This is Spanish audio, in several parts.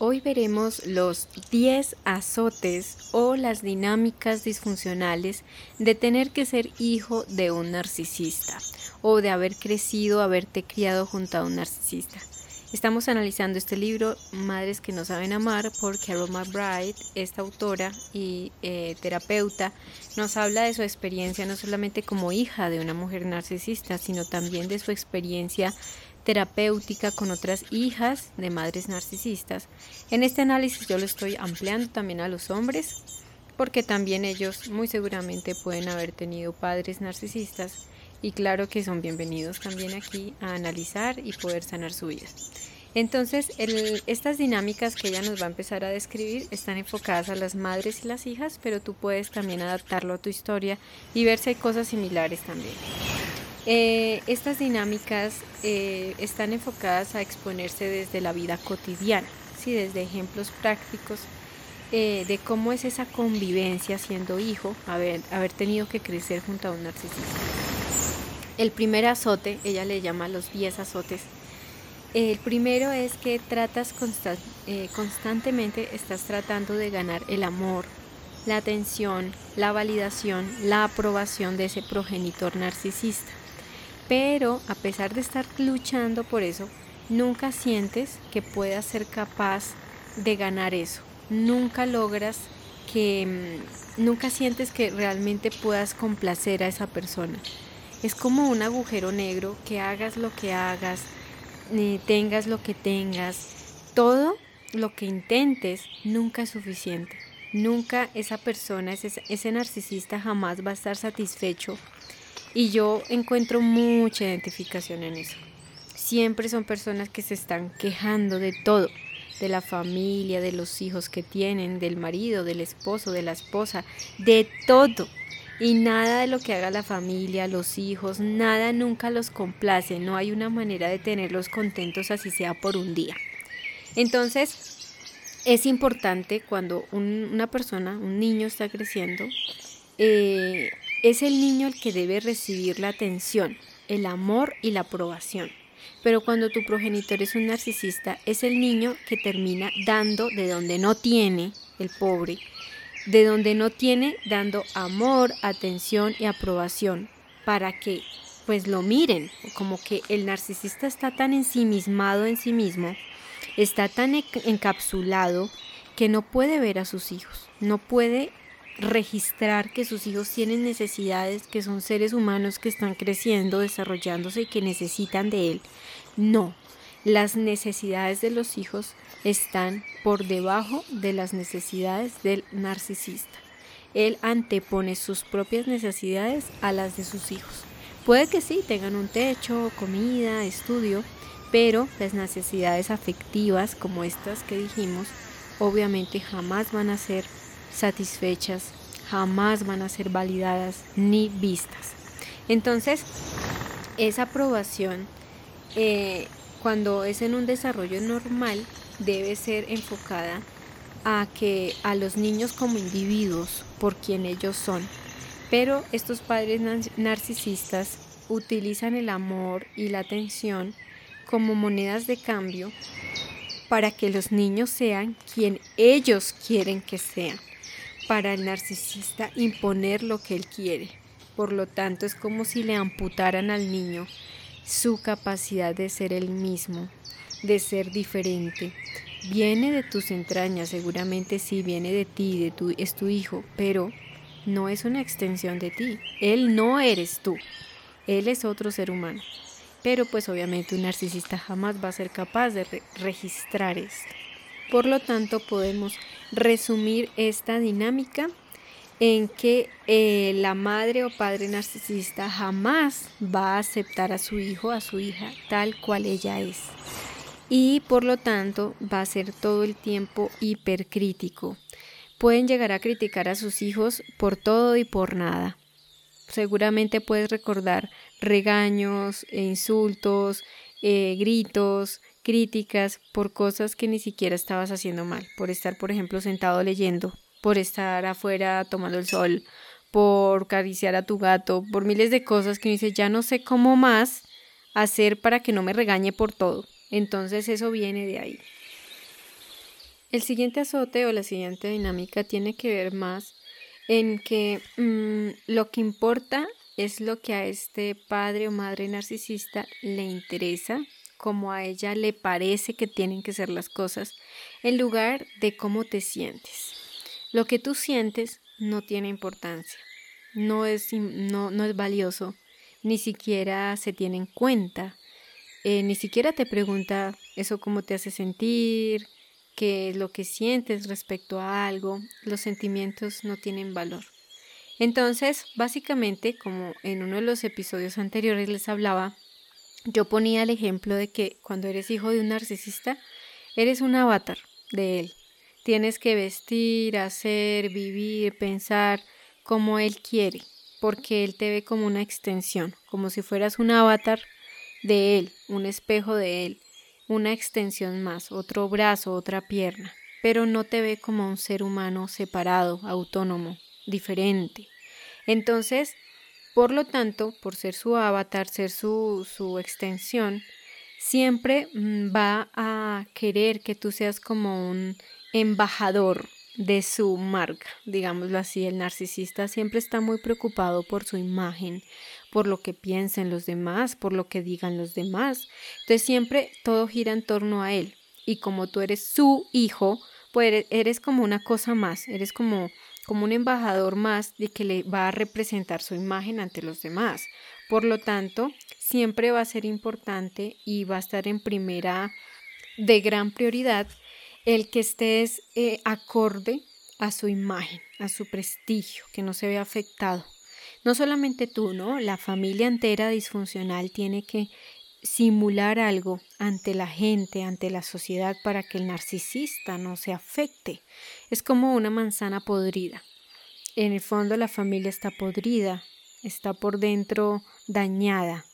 Hoy veremos los 10 azotes o las dinámicas disfuncionales de tener que ser hijo de un narcisista o de haber crecido, haberte criado junto a un narcisista. Estamos analizando este libro, Madres que no saben amar, por Carol McBride. Esta autora y eh, terapeuta nos habla de su experiencia no solamente como hija de una mujer narcisista, sino también de su experiencia terapéutica con otras hijas de madres narcisistas. En este análisis yo lo estoy ampliando también a los hombres, porque también ellos muy seguramente pueden haber tenido padres narcisistas y claro que son bienvenidos también aquí a analizar y poder sanar su vida. Entonces, estas dinámicas que ella nos va a empezar a describir están enfocadas a las madres y las hijas, pero tú puedes también adaptarlo a tu historia y ver si hay cosas similares también. Eh, estas dinámicas eh, están enfocadas a exponerse desde la vida cotidiana, ¿sí? desde ejemplos prácticos eh, de cómo es esa convivencia siendo hijo, haber, tenido que crecer junto a un narcisista. El primer azote, ella le llama los 10 azotes. El primero es que tratas constantemente, estás tratando de ganar el amor, la atención, la validación, la aprobación de ese progenitor narcisista pero a pesar de estar luchando por eso, nunca sientes que puedas ser capaz de ganar eso. Nunca logras que, mm, nunca sientes que realmente puedas complacer a esa persona. Es como un agujero negro que hagas lo que hagas, tengas lo que tengas, todo lo que intentes nunca es suficiente. Nunca esa persona, ese, ese narcisista jamás va a estar satisfecho y yo encuentro mucha identificación en eso. Siempre son personas que se están quejando de todo, de la familia, de los hijos que tienen, del marido, del esposo, de la esposa, de todo. Y nada de lo que haga la familia, los hijos, nada nunca los complace. No hay una manera de tenerlos contentos así sea por un día. Entonces, es importante cuando una persona, un niño está creciendo, eh, es el niño el que debe recibir la atención, el amor y la aprobación. Pero cuando tu progenitor es un narcisista, es el niño que termina dando de donde no tiene, el pobre, de donde no tiene, dando amor, atención y aprobación, para que pues lo miren, como que el narcisista está tan ensimismado en sí mismo, está tan encapsulado que no puede ver a sus hijos, no puede registrar que sus hijos tienen necesidades, que son seres humanos que están creciendo, desarrollándose y que necesitan de él. No, las necesidades de los hijos están por debajo de las necesidades del narcisista. Él antepone sus propias necesidades a las de sus hijos. Puede que sí, tengan un techo, comida, estudio, pero las necesidades afectivas como estas que dijimos, obviamente jamás van a ser satisfechas, jamás van a ser validadas ni vistas. Entonces, esa aprobación, eh, cuando es en un desarrollo normal, debe ser enfocada a que a los niños como individuos por quien ellos son. Pero estos padres narcisistas utilizan el amor y la atención como monedas de cambio para que los niños sean quien ellos quieren que sean para el narcisista imponer lo que él quiere. Por lo tanto, es como si le amputaran al niño su capacidad de ser el mismo, de ser diferente. Viene de tus entrañas, seguramente sí, viene de ti, de tu, es tu hijo, pero no es una extensión de ti. Él no eres tú, él es otro ser humano. Pero pues obviamente un narcisista jamás va a ser capaz de registrar esto. Por lo tanto, podemos resumir esta dinámica en que eh, la madre o padre narcisista jamás va a aceptar a su hijo, a su hija, tal cual ella es. Y por lo tanto va a ser todo el tiempo hipercrítico. Pueden llegar a criticar a sus hijos por todo y por nada. Seguramente puedes recordar regaños, e insultos, eh, gritos, críticas por cosas que ni siquiera estabas haciendo mal, por estar, por ejemplo, sentado leyendo, por estar afuera tomando el sol, por cariciar a tu gato, por miles de cosas que dice, ya no sé cómo más hacer para que no me regañe por todo. Entonces eso viene de ahí. El siguiente azote o la siguiente dinámica tiene que ver más en que mm, lo que importa es lo que a este padre o madre narcisista le interesa, como a ella le parece que tienen que ser las cosas, en lugar de cómo te sientes. Lo que tú sientes no tiene importancia, no es, no, no es valioso, ni siquiera se tiene en cuenta, eh, ni siquiera te pregunta eso cómo te hace sentir, qué es lo que sientes respecto a algo, los sentimientos no tienen valor. Entonces, básicamente, como en uno de los episodios anteriores les hablaba, yo ponía el ejemplo de que cuando eres hijo de un narcisista, eres un avatar de él. Tienes que vestir, hacer, vivir, pensar como él quiere, porque él te ve como una extensión, como si fueras un avatar de él, un espejo de él una extensión más, otro brazo, otra pierna, pero no te ve como un ser humano separado, autónomo, diferente. Entonces, por lo tanto, por ser su avatar, ser su, su extensión, siempre mm, va a querer que tú seas como un embajador de su marca, digámoslo así. El narcisista siempre está muy preocupado por su imagen, por lo que piensen los demás, por lo que digan los demás. Entonces siempre todo gira en torno a él. Y como tú eres su hijo, pues eres como una cosa más, eres como, como un embajador más de que le va a representar su imagen ante los demás. Por lo tanto, siempre va a ser importante y va a estar en primera de gran prioridad el que estés eh, acorde a su imagen, a su prestigio, que no se vea afectado. No solamente tú, ¿no? La familia entera disfuncional tiene que simular algo ante la gente, ante la sociedad, para que el narcisista no se afecte. Es como una manzana podrida. En el fondo la familia está podrida, está por dentro dañada,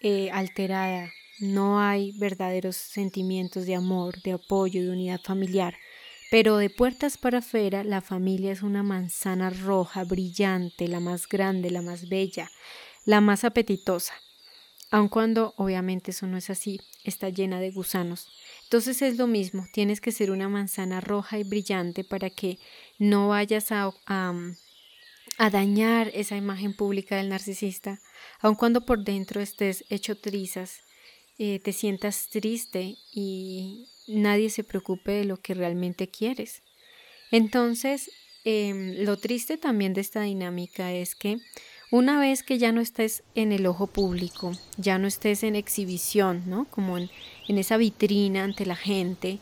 eh, alterada, no hay verdaderos sentimientos de amor, de apoyo, de unidad familiar. Pero de puertas para afuera, la familia es una manzana roja, brillante, la más grande, la más bella, la más apetitosa. Aun cuando obviamente eso no es así, está llena de gusanos. Entonces es lo mismo, tienes que ser una manzana roja y brillante para que no vayas a, a, a dañar esa imagen pública del narcisista, aun cuando por dentro estés hecho trizas eh, te sientas triste y nadie se preocupe de lo que realmente quieres. Entonces, em, lo triste también de esta dinámica es que una vez que ya no estés en el ojo público, ya no estés en exhibición, ¿no? Como en, esa vitrina ante la gente,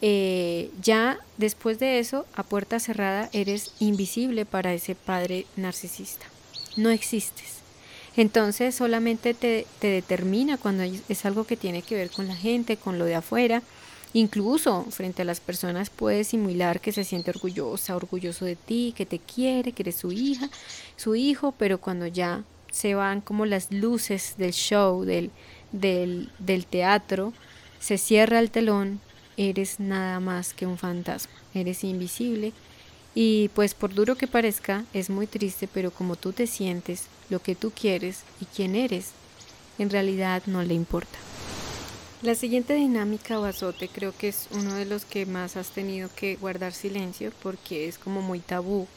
eh, ya después de eso, a puerta cerrada, eres invisible para ese padre narcisista. No existes. Entonces solamente te, determina cuando es algo que tiene que ver con la gente, con lo de afuera. Incluso frente a las personas puede simular que se siente orgullosa, orgulloso de ti, que te quiere, que eres su hija, su hijo, pero cuando ya se van como las luces del show, del, del, del teatro, se cierra el telón, eres nada más que un fantasma, eres invisible y pues por duro que parezca, es muy triste, pero como tú te sientes, lo que tú quieres y quién eres, en realidad no le importa. La siguiente dinámica o azote creo que es uno de los que más has tenido que guardar silencio porque es como muy tabú.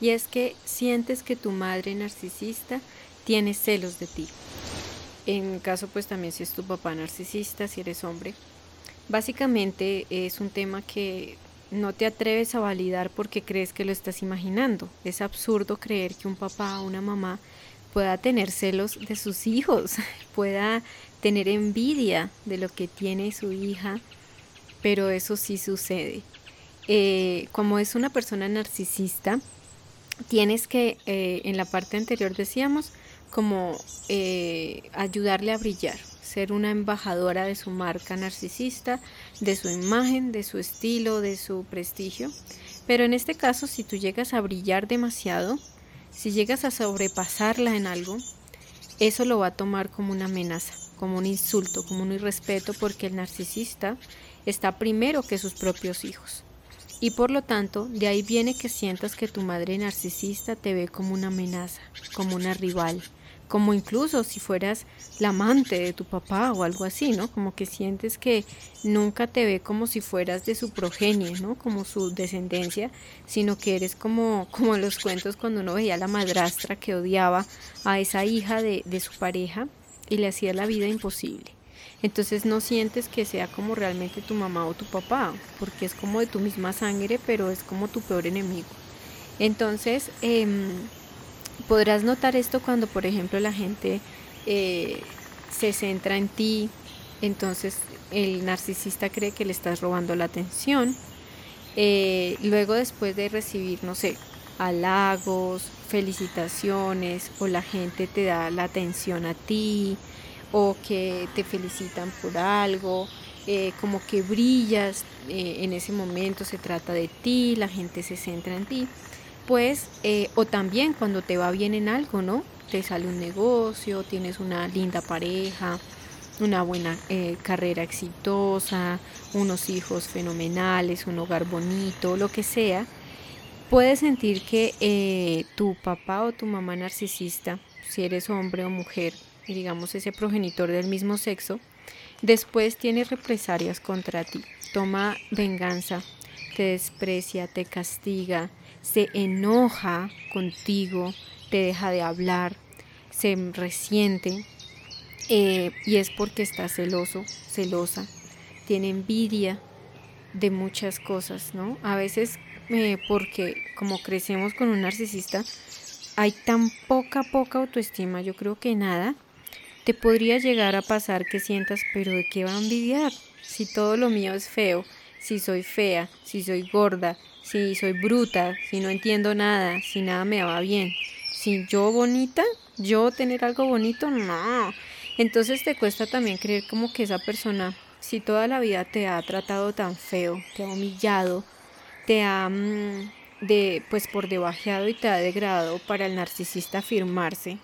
Y es que sientes que tu madre narcisista tiene celos de ti. En caso pues también si es tu papá narcisista, si eres hombre. Básicamente es un tema que no te atreves a validar porque crees que lo estás imaginando. Es absurdo creer que un papá o una mamá pueda tener celos de sus hijos, pueda tener envidia de lo que tiene su hija, pero eso sí sucede. Eh, como es una persona narcisista, tienes que, eh, en la parte anterior decíamos, como eh, ayudarle a brillar, ser una embajadora de su marca narcisista, de su imagen, de su estilo, de su prestigio. Pero en este caso, si tú llegas a brillar demasiado, si llegas a sobrepasarla en algo, eso lo va a tomar como una amenaza, como un insulto, como un irrespeto, porque el narcisista está primero que sus propios hijos. Y por lo tanto, de ahí viene que sientas que tu madre narcisista te ve como una amenaza, como una rival, como incluso si fueras la amante de tu papá o algo así, ¿no? Como que sientes que nunca te ve como si fueras de su progenie, ¿no? Como su descendencia, sino que eres como, como los cuentos cuando uno veía a la madrastra que odiaba a esa hija de, de su pareja y le hacía la vida imposible. Entonces no sientes que sea como realmente tu mamá o tu papá, porque es como de tu misma sangre, pero es como tu peor enemigo. Entonces, eh, Podrás notar esto cuando, por ejemplo, la gente eh, se centra en ti, entonces el narcisista cree que le estás robando la atención. Eh, luego, después de recibir, no sé, halagos, felicitaciones, o la gente te da la atención a ti, o que te felicitan por algo, eh, como que brillas en ese momento, se trata de ti, la gente se centra en ti pues, eh, o también cuando te va bien en algo, ¿no? Te sale un negocio, tienes una linda pareja, una buena eh, carrera exitosa, unos hijos fenomenales, un hogar bonito, lo que sea, puedes sentir que eh, tu papá o tu mamá narcisista, si eres hombre o mujer, digamos ese progenitor del mismo sexo, después tiene represalias contra ti, toma venganza, te desprecia, te castiga, se enoja contigo, te deja de hablar, se resiente eh, y es porque está celoso, celosa, tiene envidia de muchas cosas, ¿no? A veces eh, porque como crecemos con un narcisista, hay tan poca, poca autoestima, yo creo que nada, te podría llegar a pasar que sientas, pero ¿de qué va a envidiar? Si todo lo mío es feo, si soy fea, si soy gorda, si soy bruta, si no entiendo nada, si nada me va bien. Si yo bonita, yo tener algo bonito, no. Entonces te cuesta también creer como que esa persona, si toda la vida te ha tratado tan feo, te ha humillado, te ha mm, de pues por debajeado y te ha degradado para el narcisista afirmarse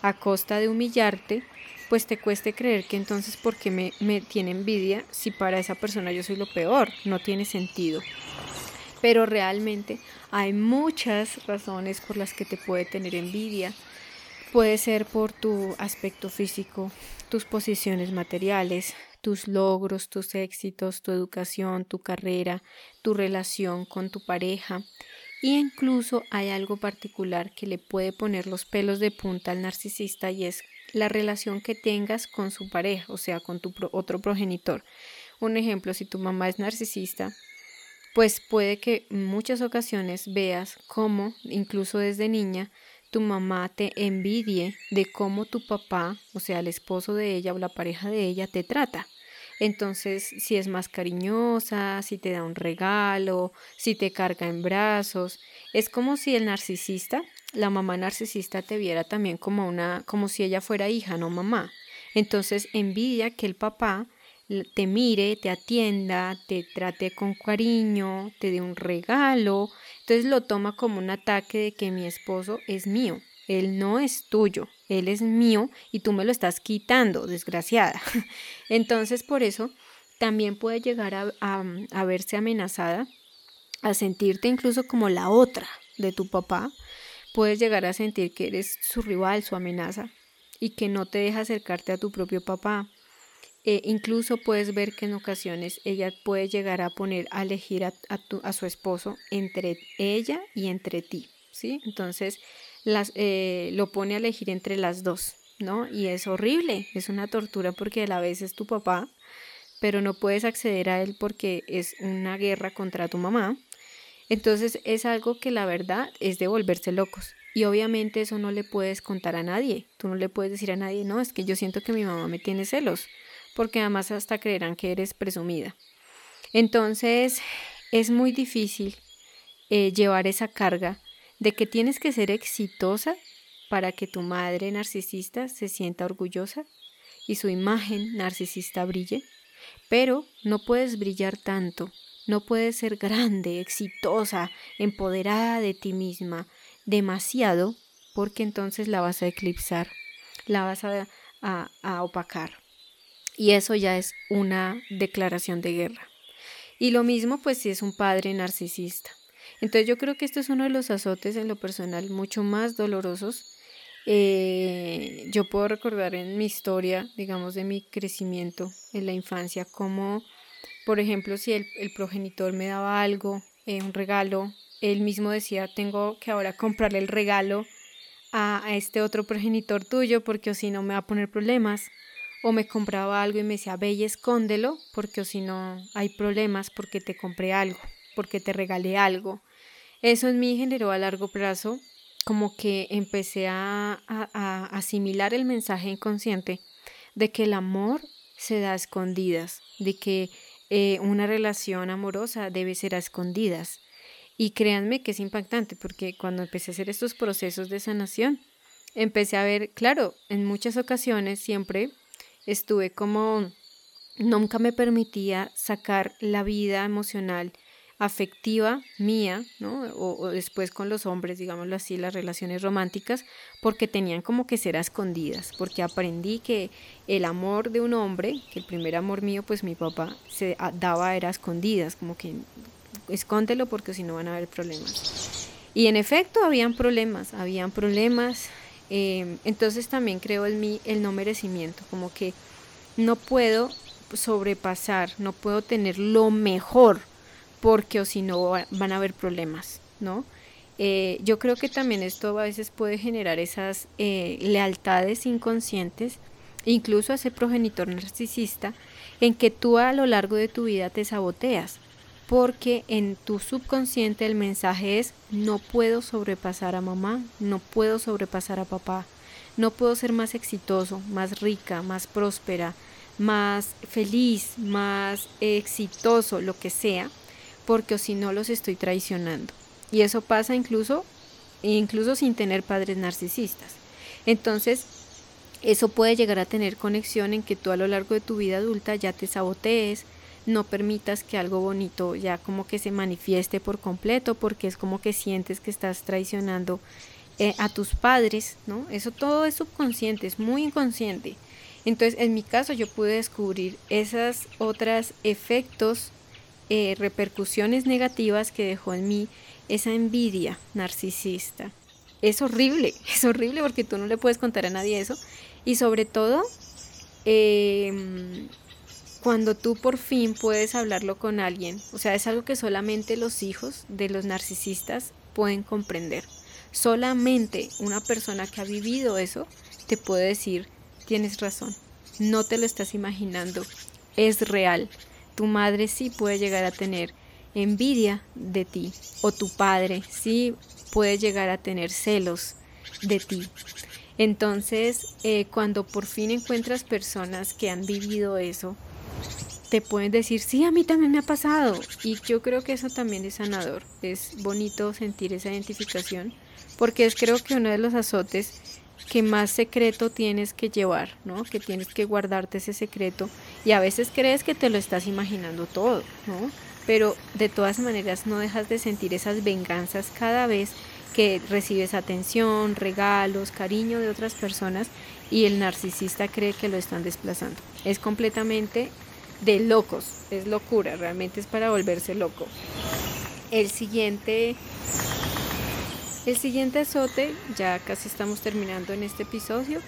a costa de humillarte, pues te cueste creer que entonces porque me, me tiene envidia si para esa persona yo soy lo peor, no tiene sentido pero realmente hay muchas razones por las que te puede tener envidia. Puede ser por tu aspecto físico, tus posiciones materiales, tus logros, tus éxitos, tu educación, tu carrera, tu relación con tu pareja. Y incluso hay algo particular que le puede poner los pelos de punta al narcisista y es la relación que tengas con su pareja, o sea, con tu otro progenitor. Un ejemplo, si tu mamá es narcisista, pues puede que en muchas ocasiones veas cómo, incluso desde niña, tu mamá te envidie de cómo tu papá, o sea, el esposo de ella o la pareja de ella, te trata. Entonces, si es más cariñosa, si te da un regalo, si te carga en brazos, es como si el narcisista, la mamá narcisista te viera también como una como si ella fuera hija, no mamá. Entonces, envidia que el papá te mire, te atienda, te trate con cariño, te dé un regalo. Entonces lo toma como un ataque de que mi esposo es mío. Él no es tuyo, él es mío y tú me lo estás quitando, desgraciada. Entonces por eso también puede llegar a, a verse amenazada, a sentirte incluso como la otra de tu papá. Puedes llegar a sentir que eres su rival, su amenaza y que no te deja acercarte a tu propio papá eh, incluso puedes ver que en ocasiones ella puede llegar a poner a elegir a, a, su esposo entre ella y entre ti, ¿sí? Entonces las, eh, lo pone a elegir entre las dos, ¿no? Y es horrible, es una tortura porque a la vez es tu papá, pero no puedes acceder a él porque es una guerra contra tu mamá. Entonces es algo que la verdad es de volverse locos. Y obviamente eso no le puedes contar a nadie. Tú no le puedes decir a nadie, no, es que yo siento que mi mamá me tiene celos porque además hasta creerán que eres presumida. Entonces es muy difícil eh, llevar esa carga de que tienes que ser exitosa para que tu madre narcisista se sienta orgullosa y su imagen narcisista brille, pero no puedes brillar tanto, no puedes ser grande, exitosa, empoderada de ti misma, demasiado, porque entonces la vas a eclipsar, la vas a, a opacar. Y eso ya es una declaración de guerra. Y lo mismo pues si es un padre narcisista. Entonces yo creo que esto es uno de los azotes en lo personal mucho más dolorosos Eh, yo puedo recordar en mi historia, digamos, de mi crecimiento en la infancia, como, por ejemplo, si el, progenitor me daba algo, eh, un regalo, él mismo decía, tengo que ahora comprarle el regalo a, a este otro progenitor tuyo porque o si no me va a poner problemas. O me compraba algo y me decía, ve y escóndelo porque si no hay problemas porque te compré algo, porque te regalé algo. Eso en mí generó a largo plazo como que empecé a, asimilar el mensaje inconsciente de que el amor se da a escondidas, de que eh, una relación amorosa debe ser a escondidas. Y créanme que es impactante porque cuando empecé a hacer estos procesos de sanación, empecé a ver, claro, en muchas ocasiones siempre estuve como, nunca me permitía sacar la vida emocional afectiva mía, ¿no? O, después con los hombres, digámoslo así, las relaciones románticas, porque tenían como que ser escondidas, porque aprendí que el amor de un hombre, que el primer amor mío, pues mi papá se daba era escondidas, como que escóndelo porque si no van a haber problemas. Y en efecto habían problemas, habían problemas, em, entonces también creo en mí el no merecimiento, como que no puedo sobrepasar, no puedo tener lo mejor porque o si no van a haber problemas, ¿no? Eh, yo creo que también esto a veces puede generar esas eh, lealtades inconscientes, incluso a ese progenitor narcisista, en que tú a lo largo de tu vida te saboteas, porque en tu subconsciente el mensaje es no puedo sobrepasar a mamá, no puedo sobrepasar a papá, no puedo ser más exitoso, más rica, más próspera, más feliz, más exitoso, lo que sea, porque si no los estoy traicionando. Y eso pasa incluso, incluso sin tener padres narcisistas. Entonces, eso puede llegar a tener conexión en que tú a lo largo de tu vida adulta ya te sabotees, no permitas que algo bonito ya como que se manifieste por completo, porque es como que sientes que estás traicionando eh, a tus padres, ¿no? Eso todo es subconsciente, es muy inconsciente. Entonces, en mi caso, yo pude descubrir esas otras efectos eh, repercusiones negativas que dejó en mí esa envidia narcisista. Es horrible, es horrible porque tú no le puedes contar a nadie eso. Y sobre todo, em, cuando tú por fin puedes hablarlo con alguien, o sea, es algo que solamente los hijos de los narcisistas pueden comprender. Solamente una persona que ha vivido eso te puede decir, tienes razón, no te lo estás imaginando, es real tu madre sí puede llegar a tener envidia de ti o tu padre sí puede llegar a tener celos de ti. Entonces, eh, cuando por fin encuentras personas que han vivido eso, te pueden decir, sí, a mí también me ha pasado. Y yo creo que eso también es sanador. Es bonito sentir esa identificación, porque es creo que uno de los azotes que más secreto tienes que llevar, ¿no? Que tienes que guardarte ese secreto y a veces crees que te lo estás imaginando todo, ¿no? Pero de todas maneras no dejas de sentir esas venganzas cada vez que recibes atención, regalos, cariño de otras personas y el narcisista cree que lo están desplazando. Es completamente de locos, es locura, realmente es para volverse loco. El siguiente el siguiente azote, ya casi estamos terminando en este episodio,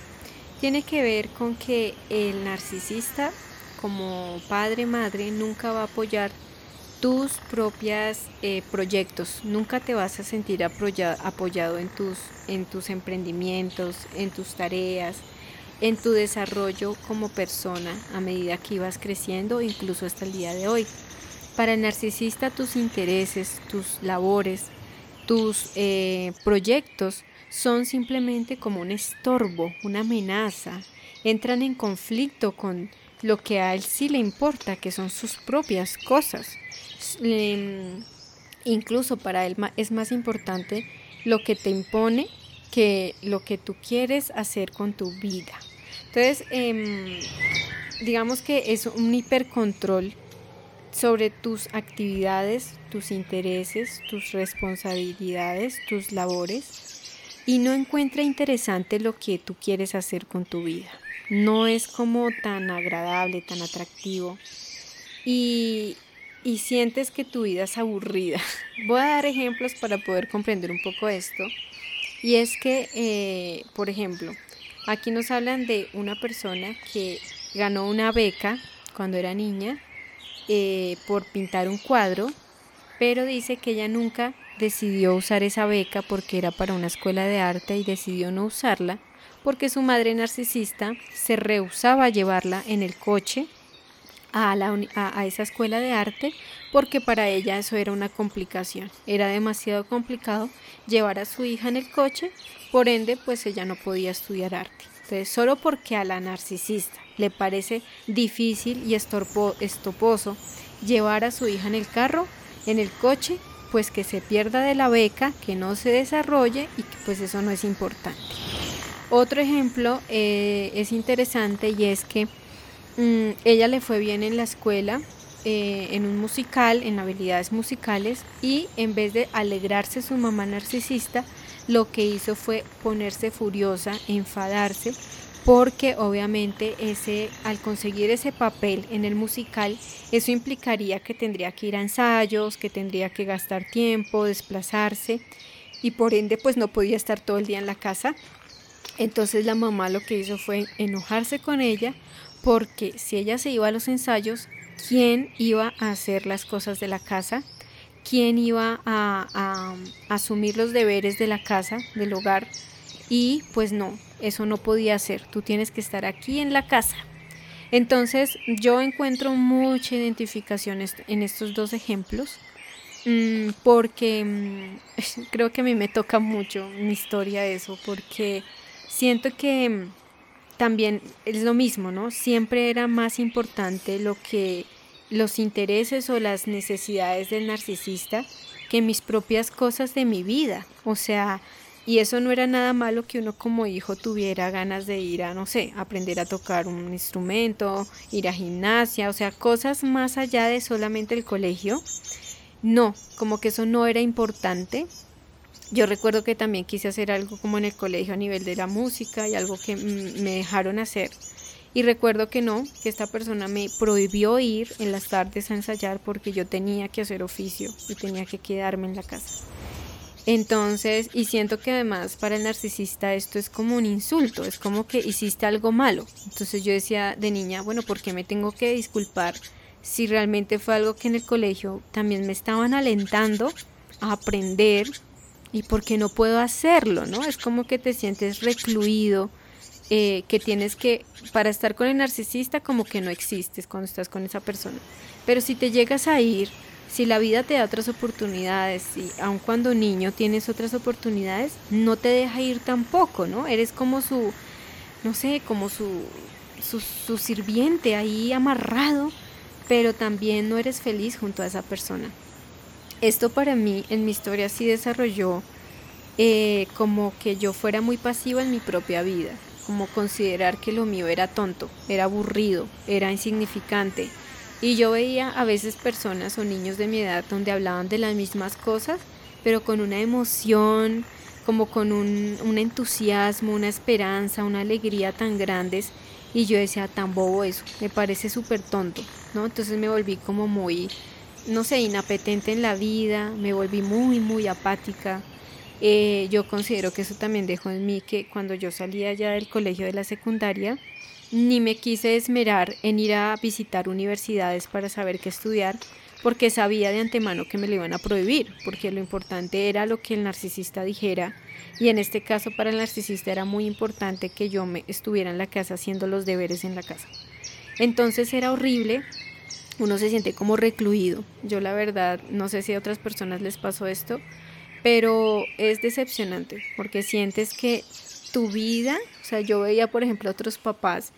tiene que ver con que el narcisista como padre, madre, nunca va a apoyar tus propios eh, proyectos, nunca te vas a sentir apoyado en tus, en tus emprendimientos, en tus tareas, en tu desarrollo como persona a medida que ibas creciendo, incluso hasta el día de hoy. Para el narcisista tus intereses, tus labores, tus eh, proyectos son simplemente como un estorbo, una amenaza, entran en conflicto con lo que a él sí le importa, que son sus propias cosas. incluso para él es más importante lo que te impone que lo que tú quieres hacer con tu vida. Entonces, em, digamos que es un hipercontrol sobre tus actividades, tus intereses, tus responsabilidades, tus labores y no encuentra interesante lo que tú quieres hacer con tu vida. No es como tan agradable, tan atractivo y, y sientes que tu vida es aburrida. Voy a dar ejemplos para poder comprender un poco esto. Y es que, eh, por ejemplo, aquí nos hablan de una persona que ganó una beca cuando era niña eh, por pintar un cuadro, pero dice que ella nunca decidió usar esa beca porque era para una escuela de arte y decidió no usarla porque su madre narcisista se rehusaba a llevarla en el coche a, esa escuela de arte porque para ella eso era una complicación. Era demasiado complicado llevar a su hija en el coche, por ende pues ella no podía estudiar arte. Entonces solo porque a la narcisista le parece difícil y estoposo llevar a su hija en el carro, en el coche, pues que se pierda de la beca, que no se desarrolle y que pues eso no es importante. Otro ejemplo eh, es interesante y es que mm, ella le fue bien en la escuela, eh, en un musical, en habilidades musicales, y en vez de alegrarse su mamá narcisista, lo que hizo fue ponerse furiosa, enfadarse, porque obviamente ese, al conseguir ese papel en el musical, eso implicaría que tendría que ir a ensayos, que tendría que gastar tiempo, desplazarse, y por ende pues no podía estar todo el día en la casa. Entonces la mamá lo que hizo fue enojarse con ella porque si ella se iba a los ensayos, ¿quién iba a hacer las cosas de la casa? ¿Quién iba a, asumir los deberes de la casa, del hogar? Y pues no, eso no podía ser. Tú tienes que estar aquí en la casa. Entonces yo encuentro mucha identificación en estos dos ejemplos mm, porque mm, creo que a mí me toca mucho mi historia eso, porque siento que mm, también es lo mismo, ¿no? Siempre era más importante lo que los intereses o las necesidades del narcisista que mis propias cosas de mi vida. O sea, y eso no era nada malo que uno como hijo tuviera ganas de ir a, no sé, aprender a tocar un instrumento, ir a gimnasia, o sea, cosas más allá de solamente el colegio. No, como que eso no era importante yo recuerdo que también quise hacer algo como en el colegio a nivel de la música y algo que me dejaron hacer. Y recuerdo que no, que esta persona me prohibió ir en las tardes a ensayar porque yo tenía que hacer oficio y tenía que quedarme en la casa. Entonces, y siento que además para el narcisista esto es como un insulto, es como que hiciste algo malo. Entonces yo decía de niña, bueno, ¿por qué me tengo que disculpar si realmente fue algo que en el colegio también me estaban alentando a aprender y por qué no puedo hacerlo, ¿no? Es como que te sientes recluido, eh, que tienes que, para estar con el narcisista, como que no existes cuando estás con esa persona. Pero si te llegas a ir, si la vida te da otras oportunidades, y aun cuando niño tienes otras oportunidades, no te deja ir tampoco, ¿no? Eres como su, no sé, como su, su, su sirviente ahí amarrado, pero también no eres feliz junto a esa persona. Esto para mí en mi historia sí desarrolló eh, como que yo fuera muy pasiva en mi propia vida, como considerar que lo mío era tonto, era aburrido, era insignificante. Y yo veía a veces personas o niños de mi edad donde hablaban de las mismas cosas, pero con una emoción, como con un, un entusiasmo, una esperanza, una alegría tan grandes. Y yo decía, tan bobo eso, me parece súper tonto, ¿no? Entonces me volví como muy no sé, inapetente en la vida, me volví muy, muy apática. Eh, yo considero que eso también dejó en mí que cuando yo salía ya del colegio de la secundaria, ni me quise esmerar en ir a visitar universidades para saber qué estudiar, porque sabía de antemano que me lo iban a prohibir, porque lo importante era lo que el narcisista dijera, y en este caso para el narcisista era muy importante que yo me estuviera en la casa haciendo los deberes en la casa. Entonces era horrible uno se siente como recluido. Yo la verdad no sé si a otras personas les pasó esto, pero es decepcionante porque sientes que tu vida, o sea, yo veía por ejemplo otros papás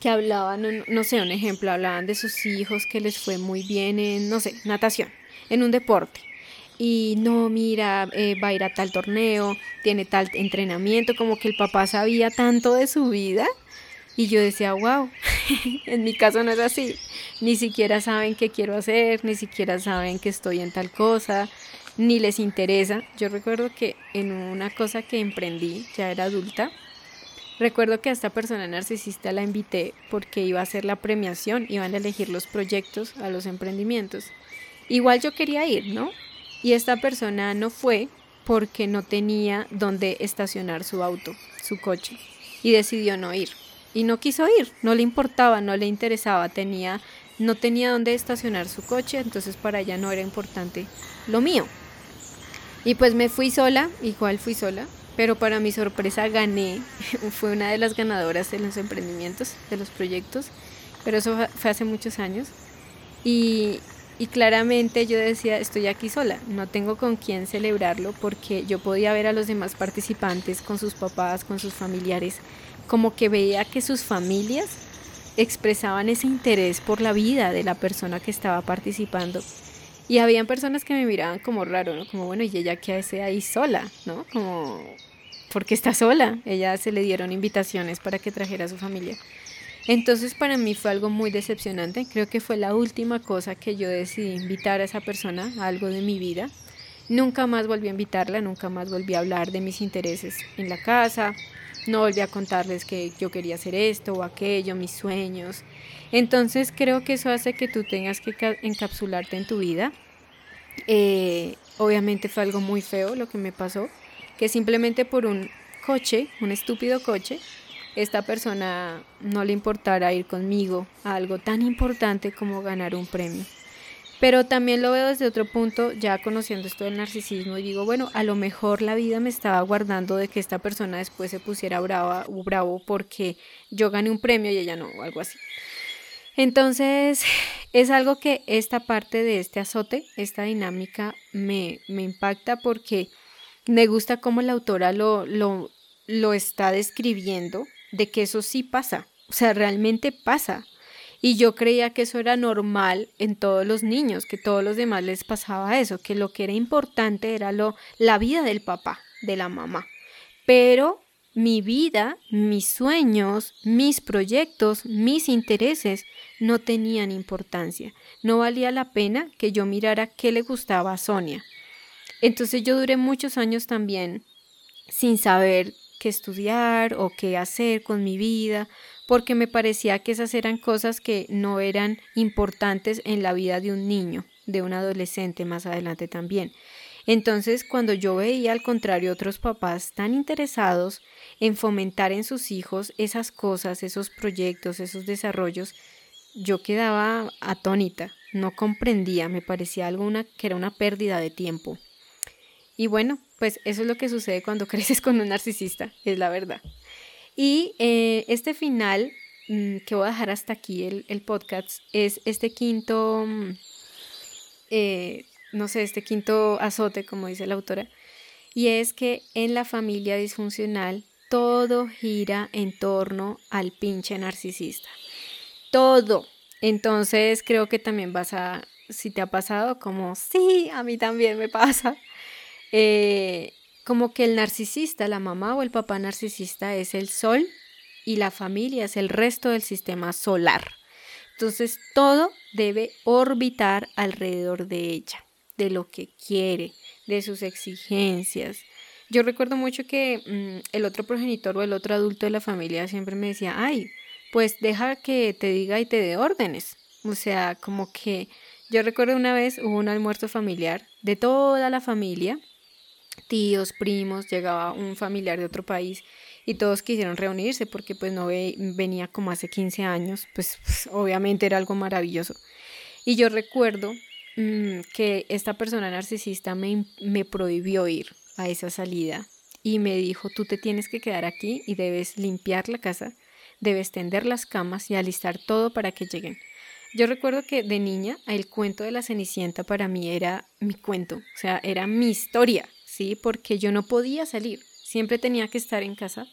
que hablaban, no, sé, un ejemplo, hablaban de sus hijos que les fue muy bien en, no sé, natación, en un deporte. Y no, mira, eh, va a ir a tal torneo, tiene tal entrenamiento, como que el papá sabía tanto de su vida y yo decía, wow, en mi caso no es así. Ni siquiera saben qué quiero hacer, ni siquiera saben que estoy en tal cosa, ni les interesa. Yo recuerdo que en una cosa que emprendí, ya era adulta, recuerdo que a esta persona narcisista la invité porque iba a hacer la premiación, iban a elegir los proyectos a los emprendimientos. Igual yo quería ir, ¿no? Y esta persona no fue porque no tenía dónde estacionar su auto, su coche, y decidió no ir. Y no quiso ir, no le importaba, no le interesaba, tenía, no tenía dónde estacionar su coche, entonces para ella no era importante lo mío. Y pues me fui sola, igual fui sola, pero para mi sorpresa gané, fue una de las ganadoras de los emprendimientos, de los proyectos, pero eso fue hace muchos años. Y, y claramente yo decía, estoy aquí sola, no tengo con quién celebrarlo porque yo podía ver a los demás participantes con sus papás, con sus familiares, como que veía que sus familias expresaban ese interés por la vida de la persona que estaba participando. Y habían personas que me miraban como raro, ¿no? Como, bueno, ¿y ella qué hace ahí sola? ¿No? Como, ¿por qué está sola? Ella se le dieron invitaciones para que trajera a su familia. Entonces para mí fue algo muy decepcionante. Creo que fue la última cosa que yo decidí invitar a esa persona a algo de mi vida. Nunca más volví a invitarla, nunca más volví a hablar de mis intereses en la casa, no volví a contarles que yo quería hacer esto o aquello, mis sueños. Entonces creo que eso hace que tú tengas que encapsularte en tu vida. Eh, obviamente fue algo muy feo lo que me pasó, que simplemente por un coche, un estúpido coche, esta persona no le importara ir conmigo a algo tan importante como ganar un premio. Pero también lo veo desde otro punto, ya conociendo esto del narcisismo, y digo, bueno, a lo mejor la vida me estaba guardando de que esta persona después se pusiera brava o bravo porque yo gané un premio y ella no, o algo así. Entonces, es algo que esta parte de este azote, esta dinámica, me, me impacta porque me gusta cómo la autora lo, lo, lo está describiendo de que eso sí pasa, o sea, realmente pasa. Y yo creía que eso era normal en todos los niños, que todos los demás les pasaba eso, que lo que era importante era lo, la vida del papá, de la mamá. Pero mi vida, mis sueños, mis proyectos, mis intereses no tenían importancia. No valía la pena que yo mirara qué le gustaba a Sonia. Entonces yo duré muchos años también sin saber qué estudiar o qué hacer con mi vida, porque me parecía que esas eran cosas que no eran importantes en la vida de un niño, de un adolescente más adelante también. Entonces, cuando yo veía al contrario otros papás tan interesados en fomentar en sus hijos esas cosas, esos proyectos, esos desarrollos, yo quedaba atónita, no comprendía, me parecía algo que era una pérdida de tiempo. Y bueno, pues eso es lo que sucede cuando creces con un narcisista, es la verdad. Y eh, este final, mm, que voy a dejar hasta aquí el, podcast, es este quinto, mm, eh, no sé, este quinto azote, como dice la autora, y es que en la familia disfuncional todo gira en torno al pinche narcisista. Todo. Entonces creo que también vas a, si te ha pasado, como, sí, a mí también me pasa eh, como que el narcisista, la mamá o el papá narcisista es el sol y la familia es el resto del sistema solar. Entonces todo debe orbitar alrededor de ella, de lo que quiere, de sus exigencias. Yo recuerdo mucho que mm, el otro progenitor o el otro adulto de la familia siempre me decía, ay, pues deja que te diga y te dé órdenes. O sea, como que yo recuerdo una vez hubo un almuerzo familiar de toda la familia tíos, primos, llegaba un familiar de otro país y todos quisieron reunirse porque pues no venía como hace 15 años, pues, obviamente era algo maravilloso. Y yo recuerdo mm, que esta persona narcisista me, me prohibió ir a esa salida y me dijo, tú te tienes que quedar aquí y debes limpiar la casa, debes tender las camas y alistar todo para que lleguen. Yo recuerdo que de niña el cuento de la Cenicienta para mí era mi cuento, o sea, era mi historia. ¿Sí? Porque yo no podía salir, siempre tenía que estar en casa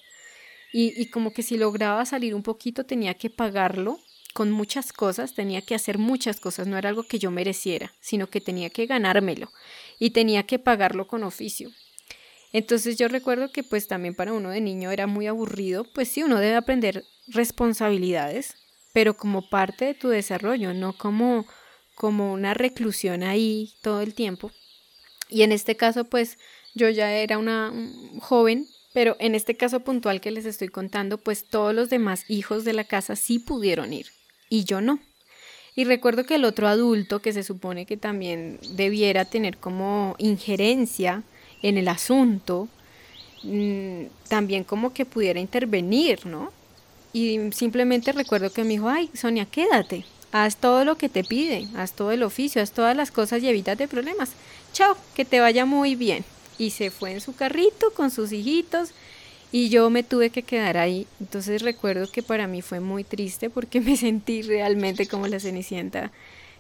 y, como que si lograba salir un poquito tenía que pagarlo con muchas cosas, tenía que hacer muchas cosas, no era algo que yo mereciera, sino que tenía que ganármelo y tenía que pagarlo con oficio. Entonces yo recuerdo que pues también para uno de niño era muy aburrido, pues sí, uno debe aprender responsabilidades, pero como parte de tu desarrollo, no como, como una reclusión ahí todo el tiempo. Y en este caso, pues yo ya era una joven, pero en este caso puntual que les estoy contando, pues todos los demás hijos de la casa sí pudieron ir y yo no. Y recuerdo que el otro adulto que se supone que también debiera tener como injerencia en el asunto, mm, también como que pudiera intervenir, ¿no? Y simplemente recuerdo que me dijo, ay, Sonia, quédate, haz todo lo que te pide, haz todo el oficio, haz todas las cosas y evítate problemas. Chao, que te vaya muy bien. Y se fue en su carrito con sus hijitos y yo me tuve que quedar ahí. Entonces recuerdo que para mí fue muy triste porque me sentí realmente como la Cenicienta,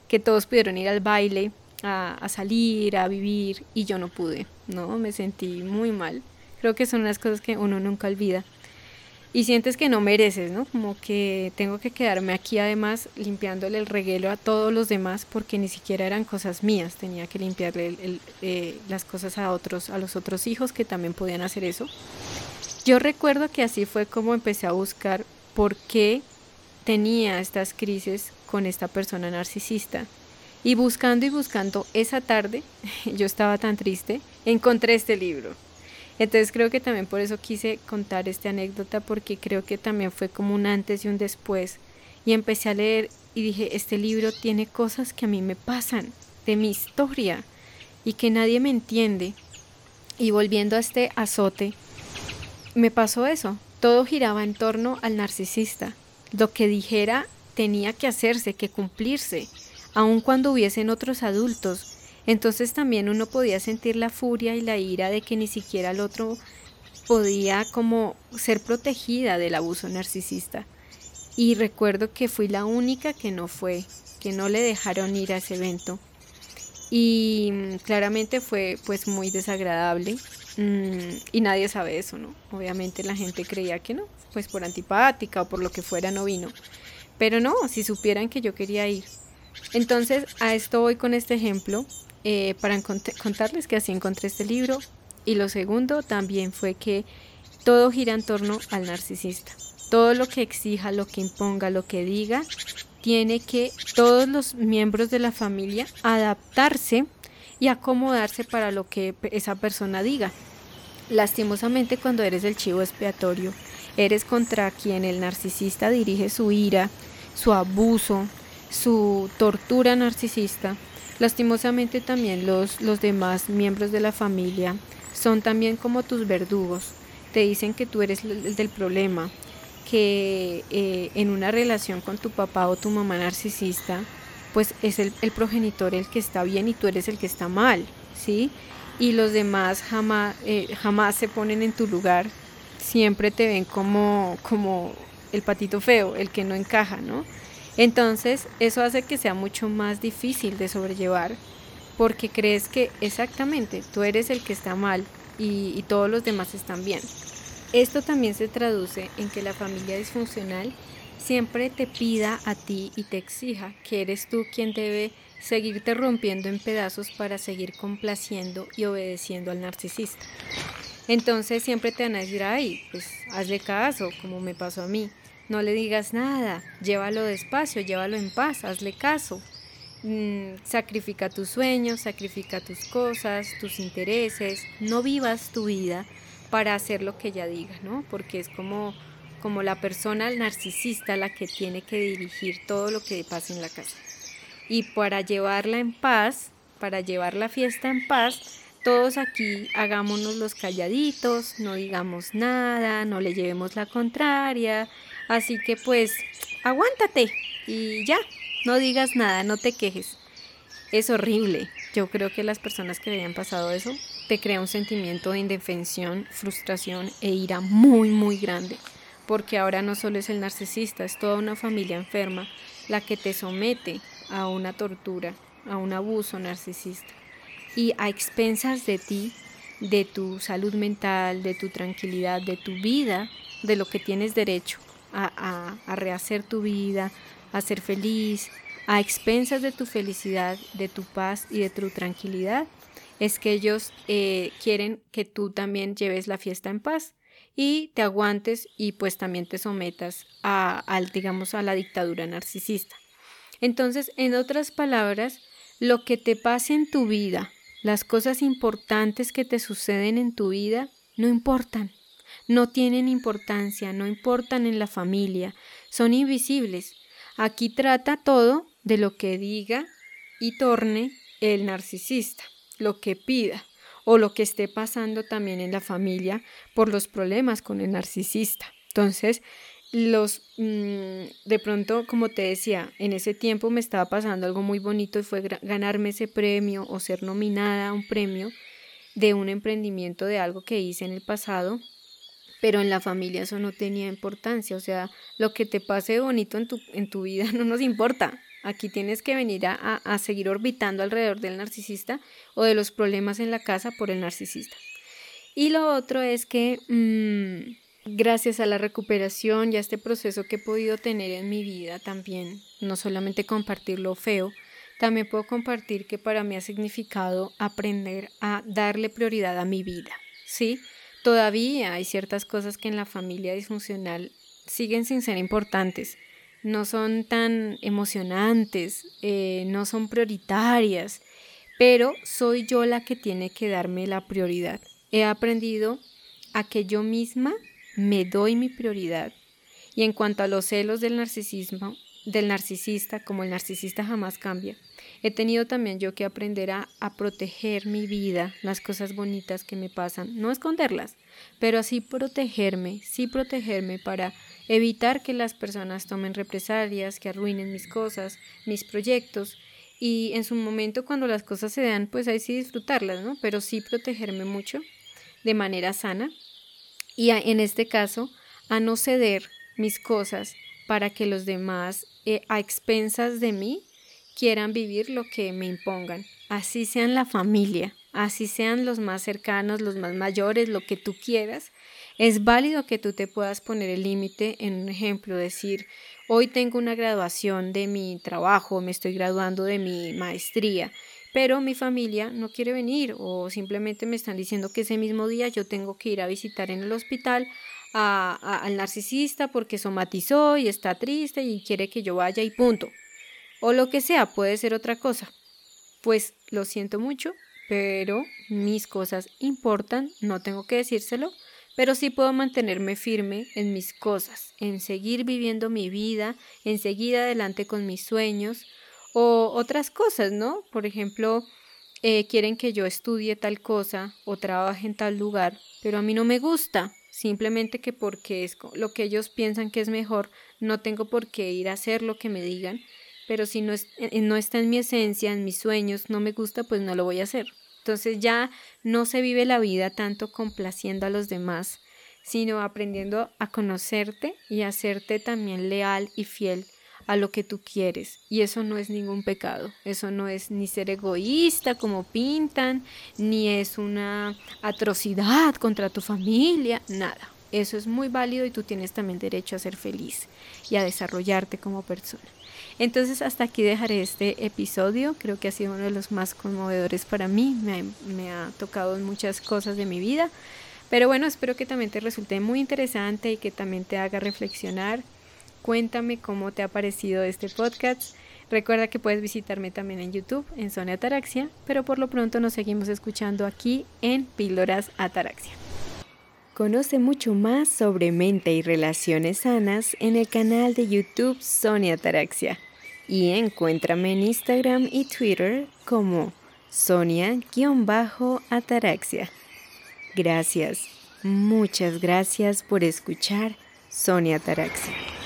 que todos pudieron ir al baile, a, salir, a vivir y yo no pude, ¿no? Me sentí muy mal. Creo que son unas cosas que uno nunca olvida y sientes que no mereces, ¿no? Como que tengo que quedarme aquí además limpiándole el reguero a todos los demás porque ni siquiera eran cosas mías, tenía que limpiarle eh, las cosas a otros, a los otros hijos que también podían hacer eso. Yo recuerdo que así fue como empecé a buscar por qué tenía estas crisis con esta persona narcisista. Y buscando y buscando esa tarde, yo estaba tan triste, encontré este libro entonces creo que también por eso quise contar esta anécdota porque creo que también fue como un antes y un después. Y empecé a leer y dije, este libro tiene cosas que a mí me pasan de mi historia y que nadie me entiende. Y volviendo a este azote, me pasó eso. Todo giraba en torno al narcisista. Lo que dijera tenía que hacerse, que cumplirse, aun cuando hubiesen otros adultos entonces también uno podía sentir la furia y la ira de que ni siquiera el otro podía como ser protegida del abuso narcisista. Y recuerdo que fui la única que no fue, que no le dejaron ir a ese evento. Y mm, claramente fue pues muy desagradable mm, y nadie sabe eso, ¿no? Obviamente la gente creía que no, pues por antipática o por lo que fuera no vino. Pero no, si supieran que yo quería ir. Entonces a esto voy con este ejemplo eh, para contarles que así encontré este libro. Y lo segundo también fue que todo gira en torno al narcisista. Todo lo que exija, lo que imponga, lo que diga, tiene que todos los miembros de la familia adaptarse y acomodarse para lo que esa persona diga. Lastimosamente cuando eres el chivo expiatorio, eres contra quien el narcisista dirige su ira, su abuso, su tortura narcisista, Lastimosamente también los, los demás miembros de la familia son también como tus verdugos. Te dicen que tú eres el del problema, que eh, en una relación con tu papá o tu mamá narcisista, pues es el, progenitor el que está bien y tú eres el que está mal, ¿sí? Y los demás jamás, eh, jamás se ponen en tu lugar, siempre te ven como, como el patito feo, el que no encaja, ¿no? Entonces, eso hace que sea mucho más difícil de sobrellevar porque crees que exactamente tú eres el que está mal y, todos los demás están bien. Esto también se traduce en que la familia disfuncional siempre te pida a ti y te exija que eres tú quien debe seguirte rompiendo en pedazos para seguir complaciendo y obedeciendo al narcisista. Entonces siempre te van a decir, ay, pues hazle caso, como me pasó a mí. No le digas nada, llévalo despacio, llévalo en paz, hazle caso. Mm, sacrifica tus sueños, sacrifica tus cosas, tus intereses, no vivas tu vida para hacer lo que ella diga, ¿no? Porque es como, como la persona narcisista la que tiene que dirigir todo lo que pasa en la casa. Y para llevarla en paz, para llevar la fiesta en paz, todos aquí hagámonos los calladitos, no digamos nada, no le llevemos la contraria, Así que pues aguántate y ya, no digas nada, no te quejes. Es horrible. Yo creo que las personas que habían pasado eso te crea un sentimiento de indefensión, frustración e ira muy muy grande, porque ahora no solo es el narcisista, es toda una familia enferma la que te somete a una tortura, a un abuso narcisista. Y a expensas de ti, de tu salud mental, de tu tranquilidad, de tu vida, de lo que tienes derecho a, rehacer tu vida, a ser feliz, a expensas de tu felicidad, de tu paz y de tu tranquilidad, es que ellos eh, quieren que tú también lleves la fiesta en paz y te aguantes y pues también te sometas a, digamos, a la dictadura narcisista. Entonces, en otras palabras, lo que te pase en tu vida, las cosas importantes que te suceden en tu vida, no importan no tienen importancia, no importan en la familia, son invisibles. Aquí trata todo de lo que diga y torne el narcisista, lo que pida o lo que esté pasando también en la familia por los problemas con el narcisista. Entonces, los mm, de pronto, como te decía, en ese tiempo me estaba pasando algo muy bonito y fue ganarme ese premio o ser nominada a un premio de un emprendimiento de algo que hice en el pasado, pero en la familia eso no tenía importancia, o sea, lo que te pase bonito en tu, en tu vida no nos importa. Aquí tienes que venir a, a seguir orbitando alrededor del narcisista o de los problemas en la casa por el narcisista. Y lo otro es que mm, gracias a la recuperación y a este proceso que he podido tener en mi vida también, no solamente compartir lo feo, también puedo compartir que para mí ha significado aprender a darle prioridad a mi vida, ¿sí? Todavía hay ciertas cosas que en la familia disfuncional siguen sin ser importantes, no son tan emocionantes, eh, no son prioritarias, pero soy yo la que tiene que darme la prioridad. He aprendido a que yo misma me doy mi prioridad. Y en cuanto a los celos del narcisismo, del narcisista, como el narcisista jamás cambia, he tenido también yo que aprender a, proteger mi vida, las cosas bonitas que me pasan, no esconderlas, pero así protegerme, sí protegerme para evitar que las personas tomen represalias, que arruinen mis cosas, mis proyectos, y en su momento cuando las cosas se dan, pues ahí sí disfrutarlas, ¿no? Pero sí protegerme mucho de manera sana y en este caso a no ceder mis cosas para que los demás eh, a expensas de mí quieran vivir lo que me impongan, así sean la familia, así sean los más cercanos, los más mayores, lo que tú quieras. Es válido que tú te puedas poner el límite en un ejemplo, decir, hoy tengo una graduación de mi trabajo, me estoy graduando de mi maestría pero mi familia no quiere venir o simplemente me están diciendo que ese mismo día yo tengo que ir a visitar en el hospital al narcisista porque somatizó y está triste y quiere que yo vaya y punto. O lo que sea, puede ser otra cosa. Pues lo siento mucho, pero mis cosas importan, no tengo que decírselo, pero sí puedo mantenerme firme en mis cosas, en seguir viviendo mi vida, en seguir adelante con mis sueños, o otras cosas, ¿no? Por ejemplo, eh, quieren que yo estudie tal cosa o trabaje en tal lugar, pero a mí no me gusta, simplemente que porque es lo que ellos piensan que es mejor, no tengo por qué ir a hacer lo que me digan, pero si no, eh, no está en mi esencia, en mis sueños, no me gusta, pues no lo voy a hacer. Entonces ya no se vive la vida tanto complaciendo a los demás, sino aprendiendo a conocerte y a hacerte también leal y fiel a lo que tú quieres. Y eso no es ningún pecado. Eso no es ni ser egoísta como pintan, ni es una atrocidad contra tu familia, nada. Eso es muy válido y tú tienes también derecho a ser feliz y a desarrollarte como persona. Entonces hasta aquí dejaré este episodio. Creo que ha sido uno de los más conmovedores para mí. Me ha, tocado muchas cosas de mi vida. Pero bueno, espero que también te resulte muy interesante y que también te haga reflexionar Cuéntame cómo te ha parecido este podcast. Recuerda que puedes visitarme también en YouTube, en Sonia Ataraxia, pero por lo pronto nos seguimos escuchando aquí en Píldoras Ataraxia. Conoce mucho más sobre mente y relaciones sanas en el canal de YouTube Sonia Ataraxia y encuéntrame en Instagram y Twitter como Sonia-Ataraxia. Gracias, muchas gracias por escuchar Sonia Ataraxia.